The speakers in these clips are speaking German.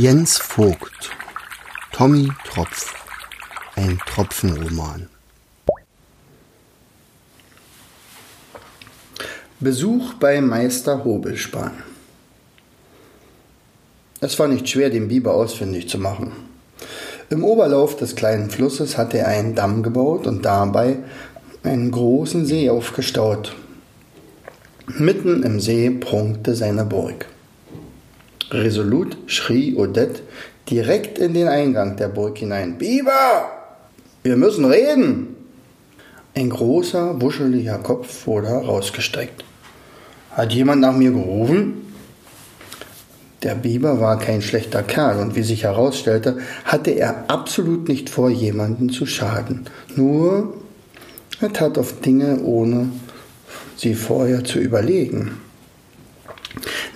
Jens Vogt Tommy Tropf Ein Tropfenroman Besuch bei Meister Hobelspan Es war nicht schwer, den Biber ausfindig zu machen. Im Oberlauf des kleinen Flusses hatte er einen Damm gebaut und dabei einen großen See aufgestaut. Mitten im See prunkte seine Burg. Resolut schrie Odette direkt in den Eingang der Burg hinein. Biber! Wir müssen reden! Ein großer, wuscheliger Kopf wurde herausgestreckt. Hat jemand nach mir gerufen? Der Biber war kein schlechter Kerl und wie sich herausstellte, hatte er absolut nicht vor, jemanden zu schaden. Nur er tat oft Dinge, ohne sie vorher zu überlegen.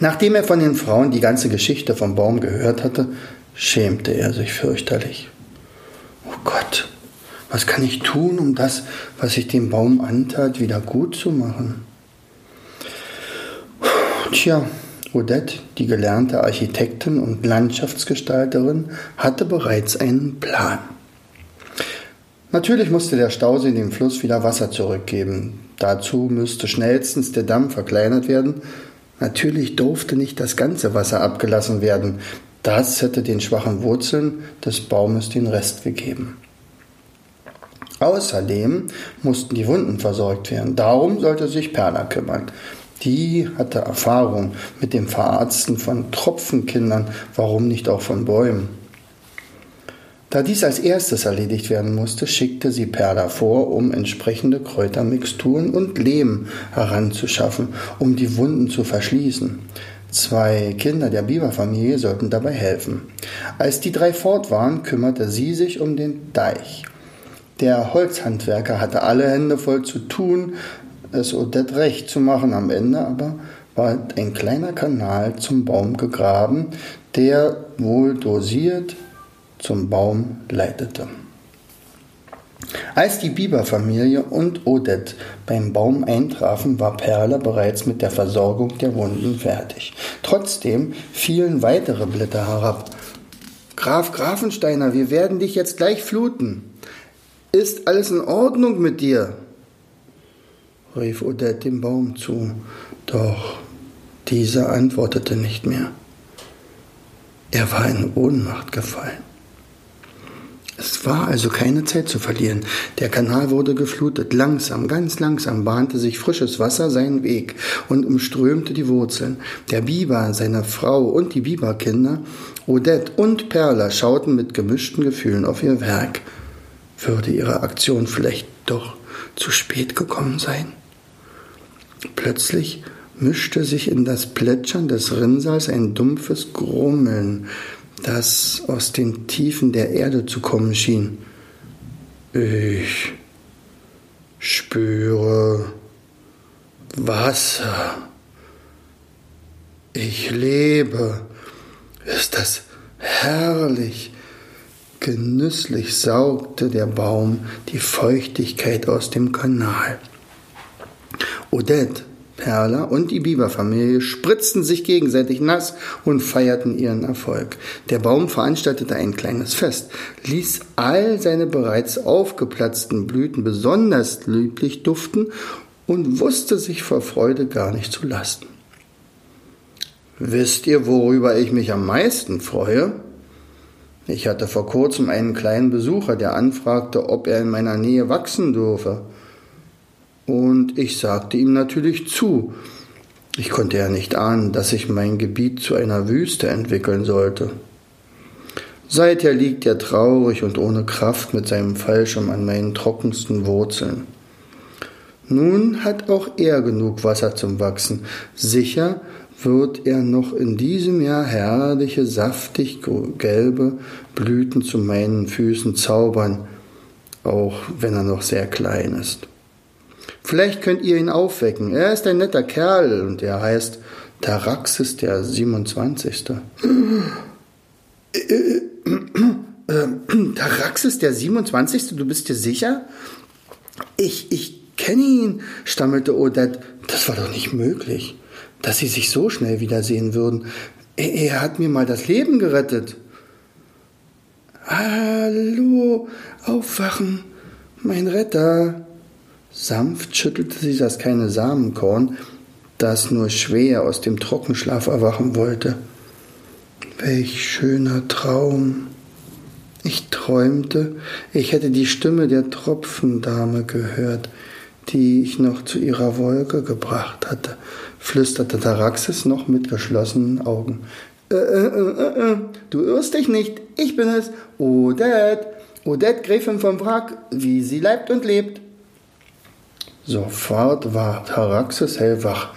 Nachdem er von den Frauen die ganze Geschichte vom Baum gehört hatte, schämte er sich fürchterlich. Oh Gott, was kann ich tun, um das, was ich dem Baum antat, wieder gut zu machen? Tja, Odette, die gelernte Architektin und Landschaftsgestalterin, hatte bereits einen Plan. Natürlich musste der Stausee dem Fluss wieder Wasser zurückgeben. Dazu müsste schnellstens der Damm verkleinert werden, Natürlich durfte nicht das ganze Wasser abgelassen werden. Das hätte den schwachen Wurzeln des Baumes den Rest gegeben. Außerdem mussten die Wunden versorgt werden. Darum sollte sich Perla kümmern. Die hatte Erfahrung mit dem Verarzten von Tropfenkindern, warum nicht auch von Bäumen. Da dies als erstes erledigt werden musste, schickte sie Perla vor, um entsprechende Kräutermixturen und Lehm heranzuschaffen, um die Wunden zu verschließen. Zwei Kinder der Biberfamilie sollten dabei helfen. Als die drei fort waren, kümmerte sie sich um den Deich. Der Holzhandwerker hatte alle Hände voll zu tun, es Odette recht zu machen. Am Ende aber war ein kleiner Kanal zum Baum gegraben, der wohl dosiert zum Baum leitete. Als die Biberfamilie und Odette beim Baum eintrafen, war Perle bereits mit der Versorgung der Wunden fertig. Trotzdem fielen weitere Blätter herab. Graf Grafensteiner, wir werden dich jetzt gleich fluten. Ist alles in Ordnung mit dir? rief Odette dem Baum zu, doch dieser antwortete nicht mehr. Er war in Ohnmacht gefallen. Es war also keine Zeit zu verlieren. Der Kanal wurde geflutet. Langsam, ganz langsam bahnte sich frisches Wasser seinen Weg und umströmte die Wurzeln. Der Biber, seine Frau und die Biberkinder, Odette und Perla schauten mit gemischten Gefühlen auf ihr Werk. Würde ihre Aktion vielleicht doch zu spät gekommen sein? Plötzlich mischte sich in das Plätschern des Rinnsals ein dumpfes Grummeln das aus den Tiefen der Erde zu kommen schien. Ich spüre Wasser. Ich lebe. Ist das herrlich. Genüsslich saugte der Baum die Feuchtigkeit aus dem Kanal. Odette Perla und die Biberfamilie spritzten sich gegenseitig nass und feierten ihren Erfolg. Der Baum veranstaltete ein kleines Fest, ließ all seine bereits aufgeplatzten Blüten besonders lieblich duften und wusste sich vor Freude gar nicht zu lassen. Wisst ihr, worüber ich mich am meisten freue? Ich hatte vor kurzem einen kleinen Besucher, der anfragte, ob er in meiner Nähe wachsen dürfe. Und ich sagte ihm natürlich zu. Ich konnte ja nicht ahnen, dass sich mein Gebiet zu einer Wüste entwickeln sollte. Seither liegt er traurig und ohne Kraft mit seinem Fallschirm an meinen trockensten Wurzeln. Nun hat auch er genug Wasser zum Wachsen. Sicher wird er noch in diesem Jahr herrliche, saftig gelbe Blüten zu meinen Füßen zaubern, auch wenn er noch sehr klein ist. Vielleicht könnt ihr ihn aufwecken. Er ist ein netter Kerl und er heißt Taraxis der 27. Äh, äh, äh, Taraxis der 27. Du bist dir sicher? Ich, ich kenne ihn, stammelte Odette. Das war doch nicht möglich, dass sie sich so schnell wiedersehen würden. Er, er hat mir mal das Leben gerettet. Hallo, aufwachen, mein Retter. Sanft schüttelte sie das kleine Samenkorn, das nur schwer aus dem Trockenschlaf erwachen wollte. Welch schöner Traum. Ich träumte, ich hätte die Stimme der Tropfendame gehört, die ich noch zu ihrer Wolke gebracht hatte, flüsterte Taraxis noch mit geschlossenen Augen. Äh, äh, äh, äh, du irrst dich nicht, ich bin es, Odette, Odette, Gräfin vom Wrack, wie sie leibt und lebt. Sofort war Taraxis hellwach.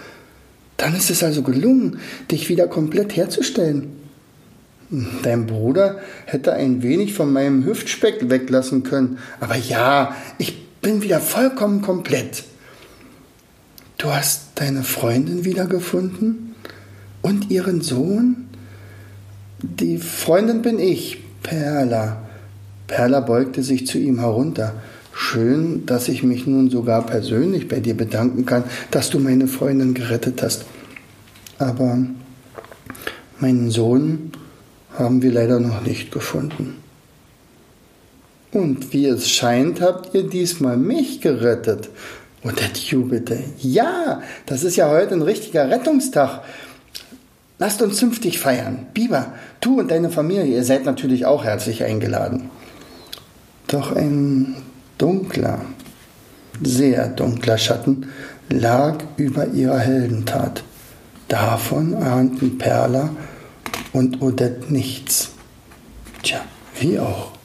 Dann ist es also gelungen, dich wieder komplett herzustellen. Dein Bruder hätte ein wenig von meinem Hüftspeck weglassen können, aber ja, ich bin wieder vollkommen komplett. Du hast deine Freundin wiedergefunden und ihren Sohn? Die Freundin bin ich, Perla. Perla beugte sich zu ihm herunter. Schön, dass ich mich nun sogar persönlich bei dir bedanken kann, dass du meine Freundin gerettet hast. Aber meinen Sohn haben wir leider noch nicht gefunden. Und wie es scheint, habt ihr diesmal mich gerettet. Und der jubelte. Ja, das ist ja heute ein richtiger Rettungstag. Lasst uns zünftig feiern. Biber, du und deine Familie, ihr seid natürlich auch herzlich eingeladen. Doch ein dunkler, sehr dunkler Schatten lag über ihrer Heldentat. Davon ahnten Perla und Odette nichts. Tja, wie auch.